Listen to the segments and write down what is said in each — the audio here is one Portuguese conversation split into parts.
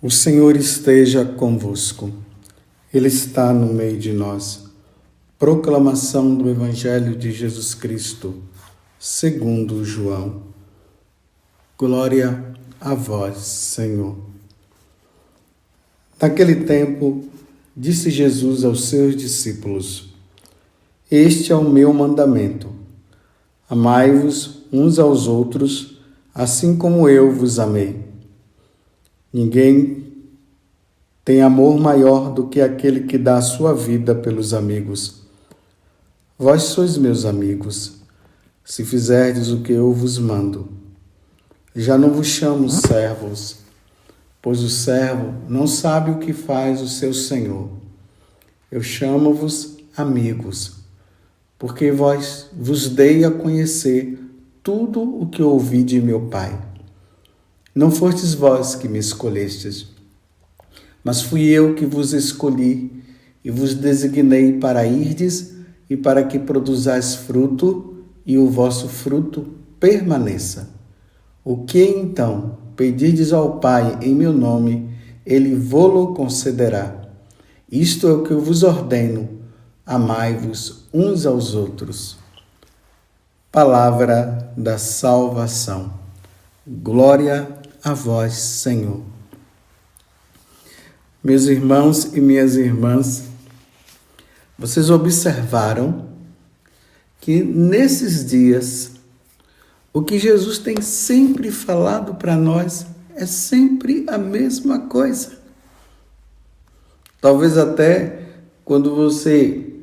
O Senhor esteja convosco, Ele está no meio de nós. Proclamação do Evangelho de Jesus Cristo, segundo João. Glória a vós, Senhor. Naquele tempo, disse Jesus aos seus discípulos: Este é o meu mandamento. Amai-vos uns aos outros, assim como eu vos amei. Ninguém tem amor maior do que aquele que dá a sua vida pelos amigos. Vós sois meus amigos, se fizerdes o que eu vos mando. Já não vos chamo servos, pois o servo não sabe o que faz o seu senhor. Eu chamo-vos amigos, porque vós vos dei a conhecer tudo o que ouvi de meu Pai. Não fostes vós que me escolhestes, mas fui eu que vos escolhi e vos designei para irdes e para que produzais fruto e o vosso fruto permaneça. O que então pedirdes ao Pai em meu nome, ele vô-lo concederá. Isto é o que eu vos ordeno: amai-vos uns aos outros. Palavra da salvação. Glória a vós, Senhor. Meus irmãos e minhas irmãs, vocês observaram que nesses dias o que Jesus tem sempre falado para nós é sempre a mesma coisa. Talvez até quando você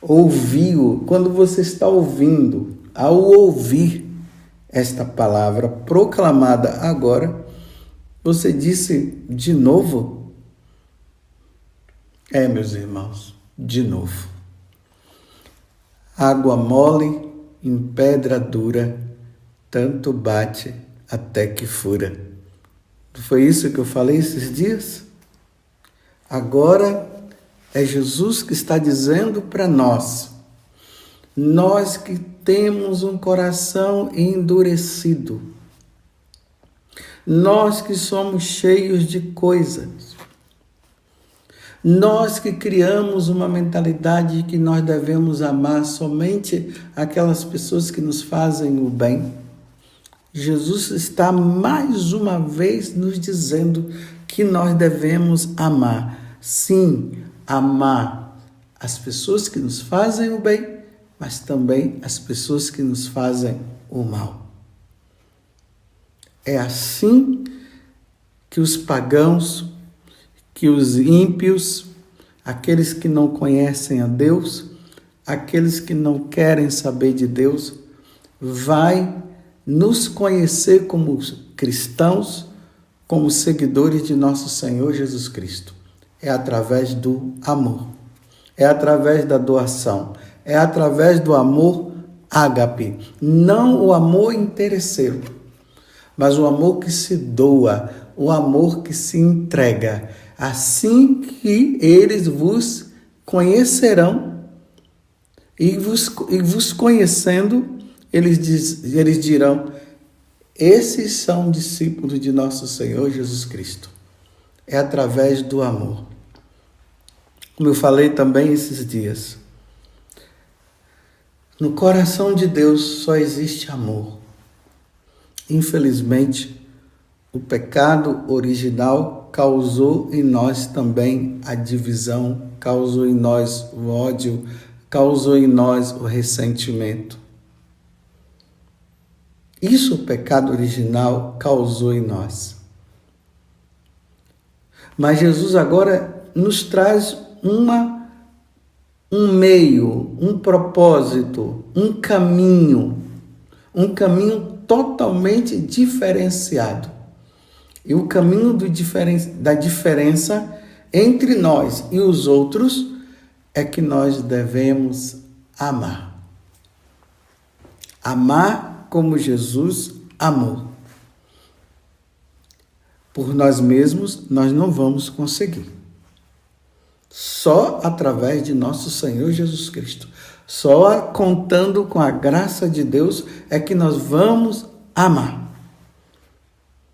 ouviu, quando você está ouvindo, ao ouvir esta palavra proclamada agora, você disse de novo? É, meus irmãos, de novo. Água mole em pedra dura, tanto bate até que fura. Foi isso que eu falei esses dias? Agora é Jesus que está dizendo para nós nós que temos um coração endurecido, nós que somos cheios de coisas, nós que criamos uma mentalidade de que nós devemos amar somente aquelas pessoas que nos fazem o bem. Jesus está mais uma vez nos dizendo que nós devemos amar. Sim, amar as pessoas que nos fazem o bem mas também as pessoas que nos fazem o mal. É assim que os pagãos, que os ímpios, aqueles que não conhecem a Deus, aqueles que não querem saber de Deus, vai nos conhecer como cristãos, como seguidores de nosso Senhor Jesus Cristo. É através do amor, é através da doação, é através do amor ágape, não o amor interesseiro, mas o amor que se doa, o amor que se entrega. Assim que eles vos conhecerão e vos, e vos conhecendo, eles, diz, eles dirão: esses são discípulos de nosso Senhor Jesus Cristo. É através do amor. Como eu falei também esses dias. No coração de Deus só existe amor. Infelizmente, o pecado original causou em nós também a divisão, causou em nós o ódio, causou em nós o ressentimento. Isso o pecado original causou em nós. Mas Jesus agora nos traz uma um meio, um propósito, um caminho, um caminho totalmente diferenciado. E o caminho diferen da diferença entre nós e os outros é que nós devemos amar. Amar como Jesus amou. Por nós mesmos, nós não vamos conseguir. Só através de nosso Senhor Jesus Cristo. Só contando com a graça de Deus é que nós vamos amar.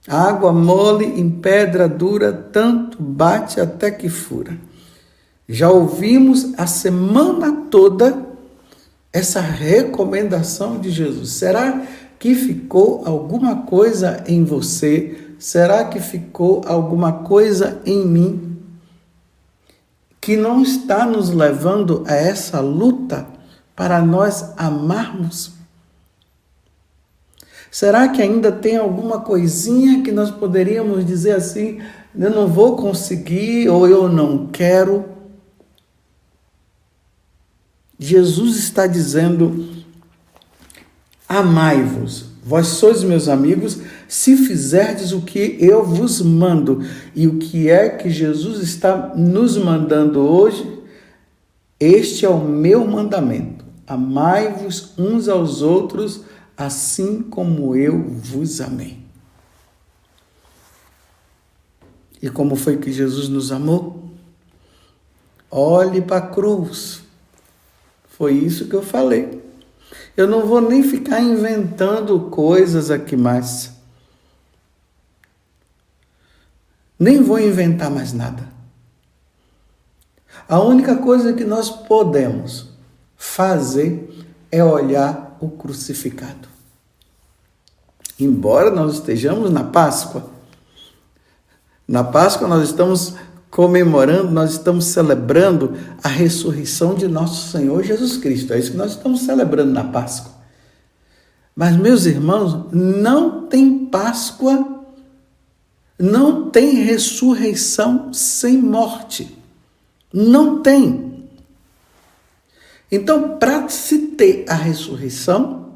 Água mole em pedra dura, tanto bate até que fura. Já ouvimos a semana toda essa recomendação de Jesus. Será que ficou alguma coisa em você? Será que ficou alguma coisa em mim que não está nos levando a essa luta para nós amarmos? Será que ainda tem alguma coisinha que nós poderíamos dizer assim, eu não vou conseguir ou eu não quero? Jesus está dizendo: Amai-vos, vós sois meus amigos, se fizerdes o que eu vos mando. E o que é que Jesus está nos mandando hoje? Este é o meu mandamento: amai-vos uns aos outros assim como eu vos amei. E como foi que Jesus nos amou? Olhe para a cruz. Foi isso que eu falei. Eu não vou nem ficar inventando coisas aqui mais. Nem vou inventar mais nada. A única coisa que nós podemos fazer é olhar o crucificado. Embora nós estejamos na Páscoa, na Páscoa nós estamos comemorando, nós estamos celebrando a ressurreição de nosso Senhor Jesus Cristo. É isso que nós estamos celebrando na Páscoa. Mas, meus irmãos, não tem Páscoa, não tem ressurreição sem morte. Não tem. Então, para se ter a ressurreição,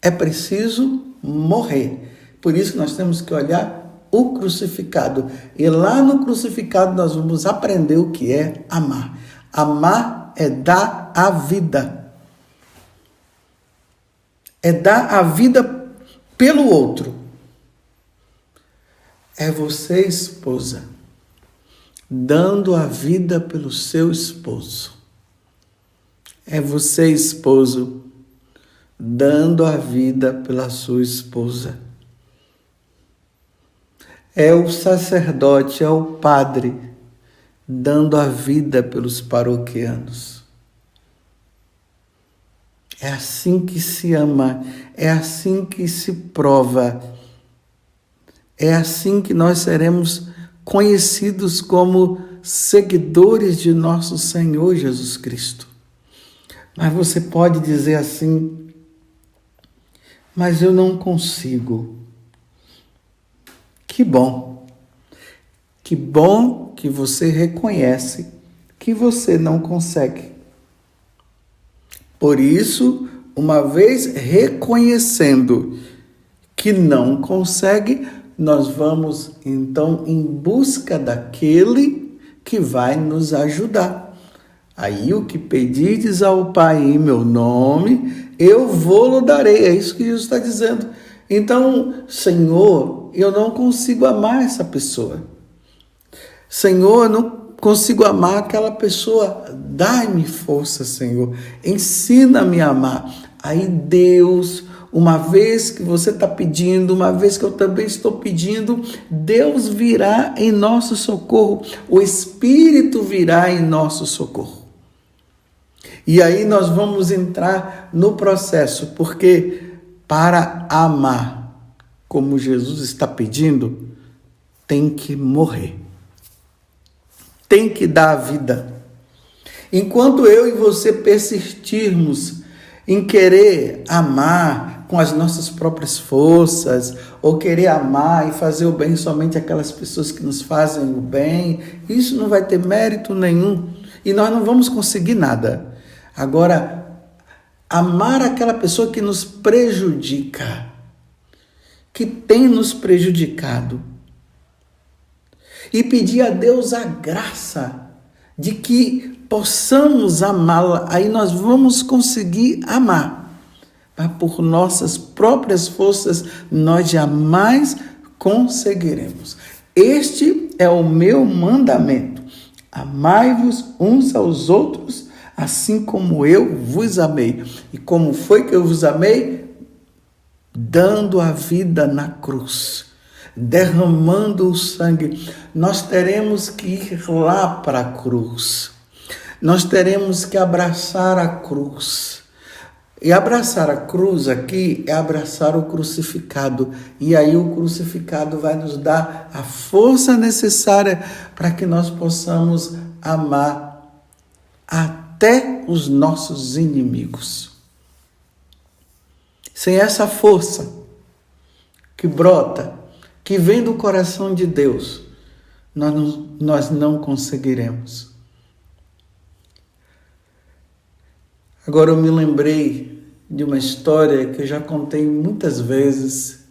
é preciso morrer. Por isso nós temos que olhar o crucificado. E lá no crucificado nós vamos aprender o que é amar. Amar é dar a vida. É dar a vida pelo outro. É você, esposa, dando a vida pelo seu esposo. É você, esposo, dando a vida pela sua esposa. É o sacerdote, é o padre, dando a vida pelos paroquianos. É assim que se ama, é assim que se prova, é assim que nós seremos conhecidos como seguidores de nosso Senhor Jesus Cristo. Mas você pode dizer assim: mas eu não consigo. Que bom. Que bom que você reconhece que você não consegue. Por isso, uma vez reconhecendo que não consegue, nós vamos então em busca daquele que vai nos ajudar. Aí o que pedides ao Pai em meu nome, eu vou-lo darei. É isso que Jesus está dizendo. Então, Senhor, eu não consigo amar essa pessoa. Senhor, eu não consigo amar aquela pessoa. Dai-me força, Senhor. Ensina-me a amar. Aí Deus uma vez que você está pedindo, uma vez que eu também estou pedindo, Deus virá em nosso socorro, o Espírito virá em nosso socorro. E aí nós vamos entrar no processo, porque para amar, como Jesus está pedindo, tem que morrer. Tem que dar a vida. Enquanto eu e você persistirmos em querer amar com as nossas próprias forças, ou querer amar e fazer o bem somente aquelas pessoas que nos fazem o bem, isso não vai ter mérito nenhum e nós não vamos conseguir nada. Agora, amar aquela pessoa que nos prejudica, que tem nos prejudicado, e pedir a Deus a graça de que possamos amá-la, aí nós vamos conseguir amar. Mas por nossas próprias forças nós jamais conseguiremos. Este é o meu mandamento: amai-vos uns aos outros assim como eu vos amei. E como foi que eu vos amei? Dando a vida na cruz, derramando o sangue, nós teremos que ir lá para a cruz. Nós teremos que abraçar a cruz. E abraçar a cruz aqui é abraçar o crucificado. E aí o crucificado vai nos dar a força necessária para que nós possamos amar até os nossos inimigos. Sem essa força que brota, que vem do coração de Deus, nós não, nós não conseguiremos. Agora eu me lembrei de uma história que eu já contei muitas vezes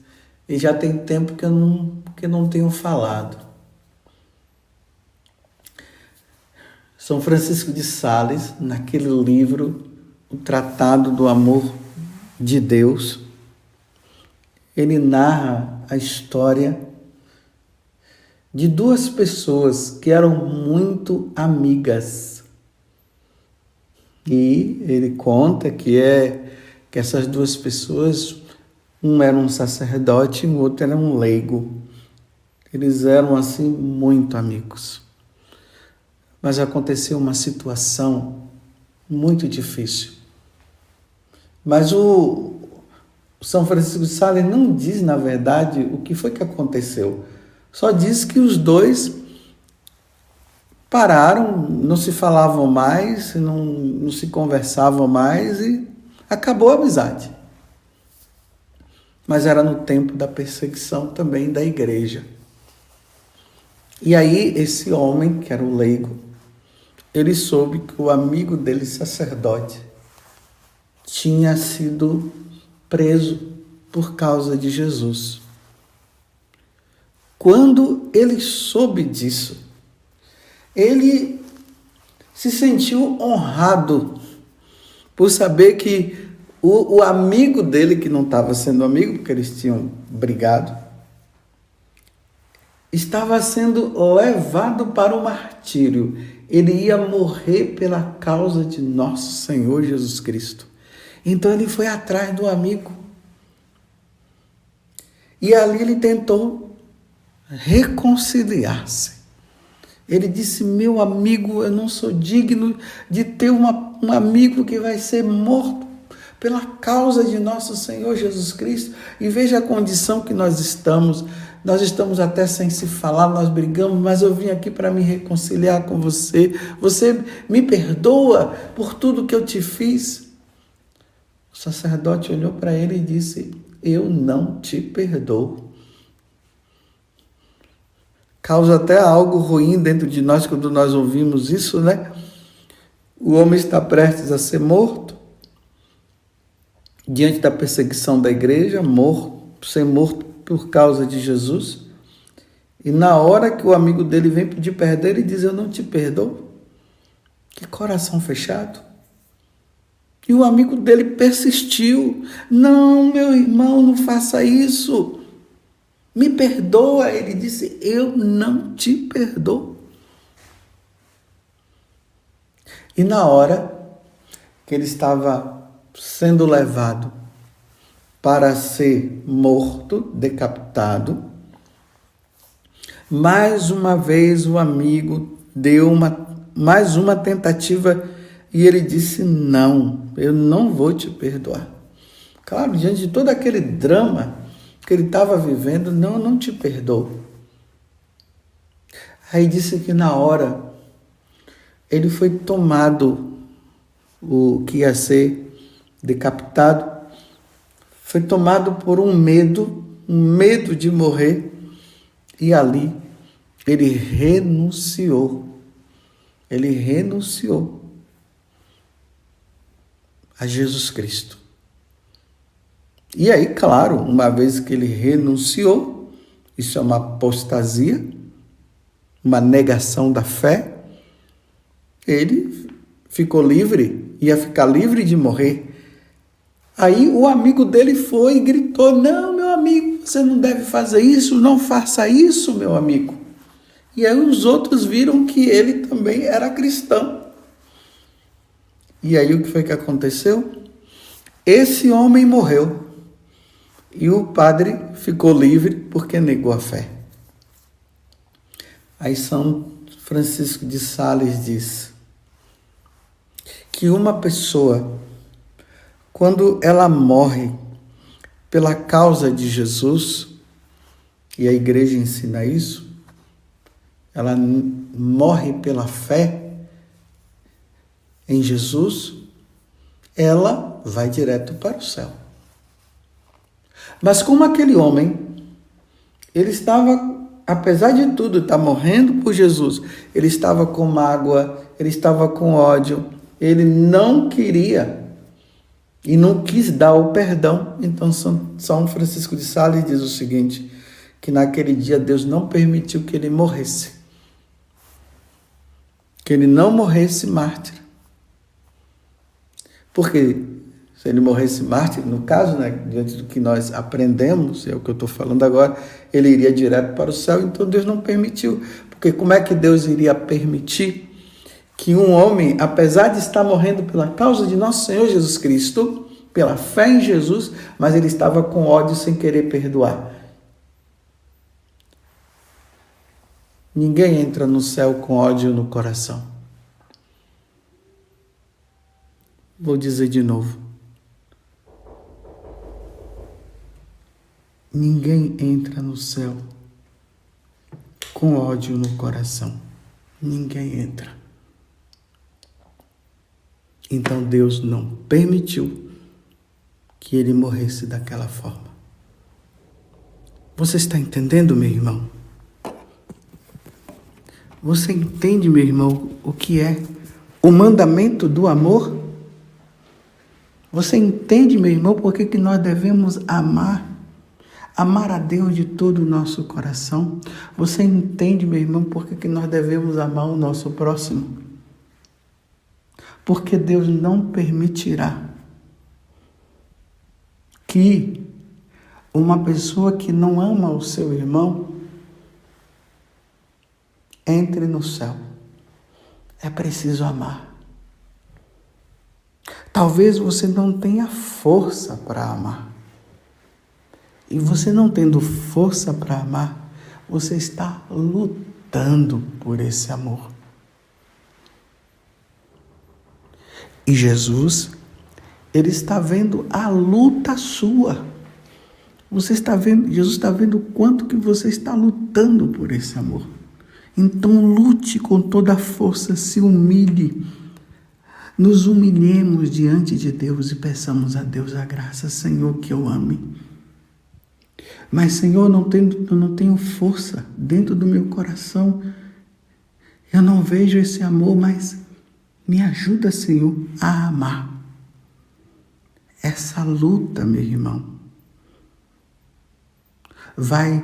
e já tem tempo que eu não, que não tenho falado. São Francisco de Sales, naquele livro, O Tratado do Amor de Deus, ele narra a história de duas pessoas que eram muito amigas e ele conta que é que essas duas pessoas, um era um sacerdote e o outro era um leigo. Eles eram assim muito amigos. Mas aconteceu uma situação muito difícil. Mas o São Francisco de Sales não diz, na verdade, o que foi que aconteceu. Só diz que os dois pararam, não se falavam mais, não, não se conversavam mais e acabou a amizade. Mas era no tempo da perseguição também da igreja. E aí, esse homem, que era o leigo, ele soube que o amigo dele, sacerdote, tinha sido preso por causa de Jesus. Quando ele soube disso, ele se sentiu honrado por saber que o, o amigo dele, que não estava sendo amigo, porque eles tinham brigado, estava sendo levado para o martírio. Ele ia morrer pela causa de nosso Senhor Jesus Cristo. Então ele foi atrás do amigo. E ali ele tentou reconciliar-se. Ele disse: Meu amigo, eu não sou digno de ter uma, um amigo que vai ser morto pela causa de nosso Senhor Jesus Cristo. E veja a condição que nós estamos. Nós estamos até sem se falar, nós brigamos, mas eu vim aqui para me reconciliar com você. Você me perdoa por tudo que eu te fiz. O sacerdote olhou para ele e disse: Eu não te perdoo causa até algo ruim dentro de nós quando nós ouvimos isso, né? O homem está prestes a ser morto diante da perseguição da igreja, morto, ser morto por causa de Jesus. E na hora que o amigo dele vem pedir perdão, ele diz: Eu não te perdoo. Que coração fechado. E o amigo dele persistiu: Não, meu irmão, não faça isso. Me perdoa. Ele disse: Eu não te perdoo. E na hora que ele estava sendo levado para ser morto, decapitado, mais uma vez o amigo deu uma, mais uma tentativa e ele disse: Não, eu não vou te perdoar. Claro, diante de todo aquele drama que ele estava vivendo, não, não te perdoo. Aí disse que na hora ele foi tomado, o que ia ser decapitado, foi tomado por um medo, um medo de morrer, e ali ele renunciou. Ele renunciou a Jesus Cristo. E aí, claro, uma vez que ele renunciou, isso é uma apostasia, uma negação da fé, ele ficou livre, ia ficar livre de morrer. Aí o amigo dele foi e gritou: Não, meu amigo, você não deve fazer isso, não faça isso, meu amigo. E aí os outros viram que ele também era cristão. E aí o que foi que aconteceu? Esse homem morreu e o padre ficou livre porque negou a fé. Aí São Francisco de Sales diz que uma pessoa, quando ela morre pela causa de Jesus, e a igreja ensina isso, ela morre pela fé em Jesus, ela vai direto para o céu. Mas como aquele homem, ele estava, apesar de tudo, estar tá morrendo por Jesus, ele estava com mágoa, ele estava com ódio, ele não queria e não quis dar o perdão. Então São Francisco de Sales diz o seguinte, que naquele dia Deus não permitiu que ele morresse. Que ele não morresse mártir. Porque se ele morresse mártir, no caso, né, diante do que nós aprendemos, é o que eu estou falando agora, ele iria direto para o céu, então Deus não permitiu. Porque como é que Deus iria permitir que um homem, apesar de estar morrendo pela causa de nosso Senhor Jesus Cristo, pela fé em Jesus, mas ele estava com ódio sem querer perdoar. Ninguém entra no céu com ódio no coração. Vou dizer de novo. Ninguém entra no céu com ódio no coração. Ninguém entra. Então Deus não permitiu que ele morresse daquela forma. Você está entendendo, meu irmão? Você entende, meu irmão, o que é o mandamento do amor? Você entende, meu irmão, por que, que nós devemos amar? Amar a Deus de todo o nosso coração. Você entende, meu irmão, por que, que nós devemos amar o nosso próximo? Porque Deus não permitirá que uma pessoa que não ama o seu irmão entre no céu. É preciso amar. Talvez você não tenha força para amar. E você não tendo força para amar, você está lutando por esse amor. E Jesus, ele está vendo a luta sua. Você está vendo, Jesus está vendo o quanto que você está lutando por esse amor. Então lute com toda a força, se humilhe. Nos humilhemos diante de Deus e peçamos a Deus a graça, Senhor, que eu ame. Mas, Senhor, não tenho, eu não tenho força dentro do meu coração. Eu não vejo esse amor, mas me ajuda, Senhor, a amar. Essa luta, meu irmão, vai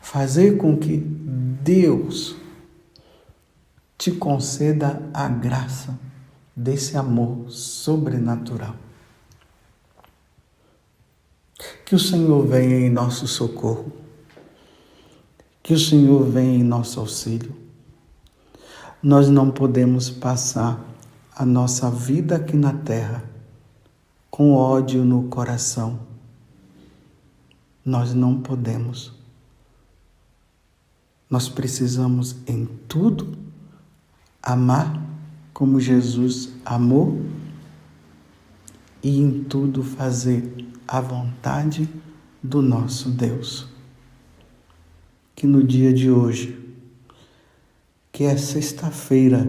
fazer com que Deus te conceda a graça desse amor sobrenatural. Que o Senhor venha em nosso socorro. Que o Senhor venha em nosso auxílio. Nós não podemos passar a nossa vida aqui na terra com ódio no coração. Nós não podemos. Nós precisamos em tudo amar como Jesus amou e em tudo fazer a vontade do nosso Deus. Que no dia de hoje, que é sexta-feira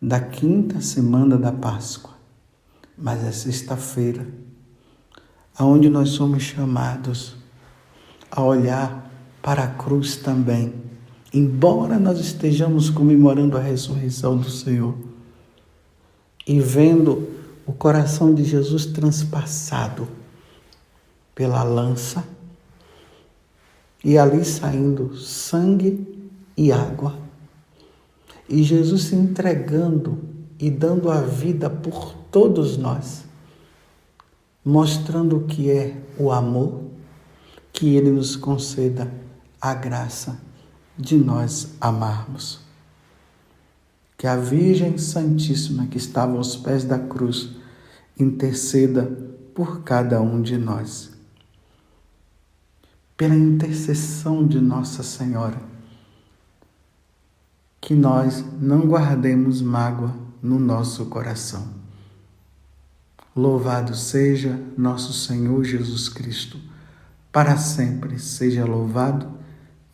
da quinta semana da Páscoa, mas é sexta-feira, aonde nós somos chamados a olhar para a cruz também. Embora nós estejamos comemorando a ressurreição do Senhor e vendo o coração de Jesus transpassado pela lança e ali saindo sangue e água, e Jesus se entregando e dando a vida por todos nós, mostrando o que é o amor que Ele nos conceda a graça de nós amarmos. Que a Virgem Santíssima que estava aos pés da cruz interceda por cada um de nós. Pela intercessão de Nossa Senhora, que nós não guardemos mágoa no nosso coração. Louvado seja nosso Senhor Jesus Cristo, para sempre seja louvado,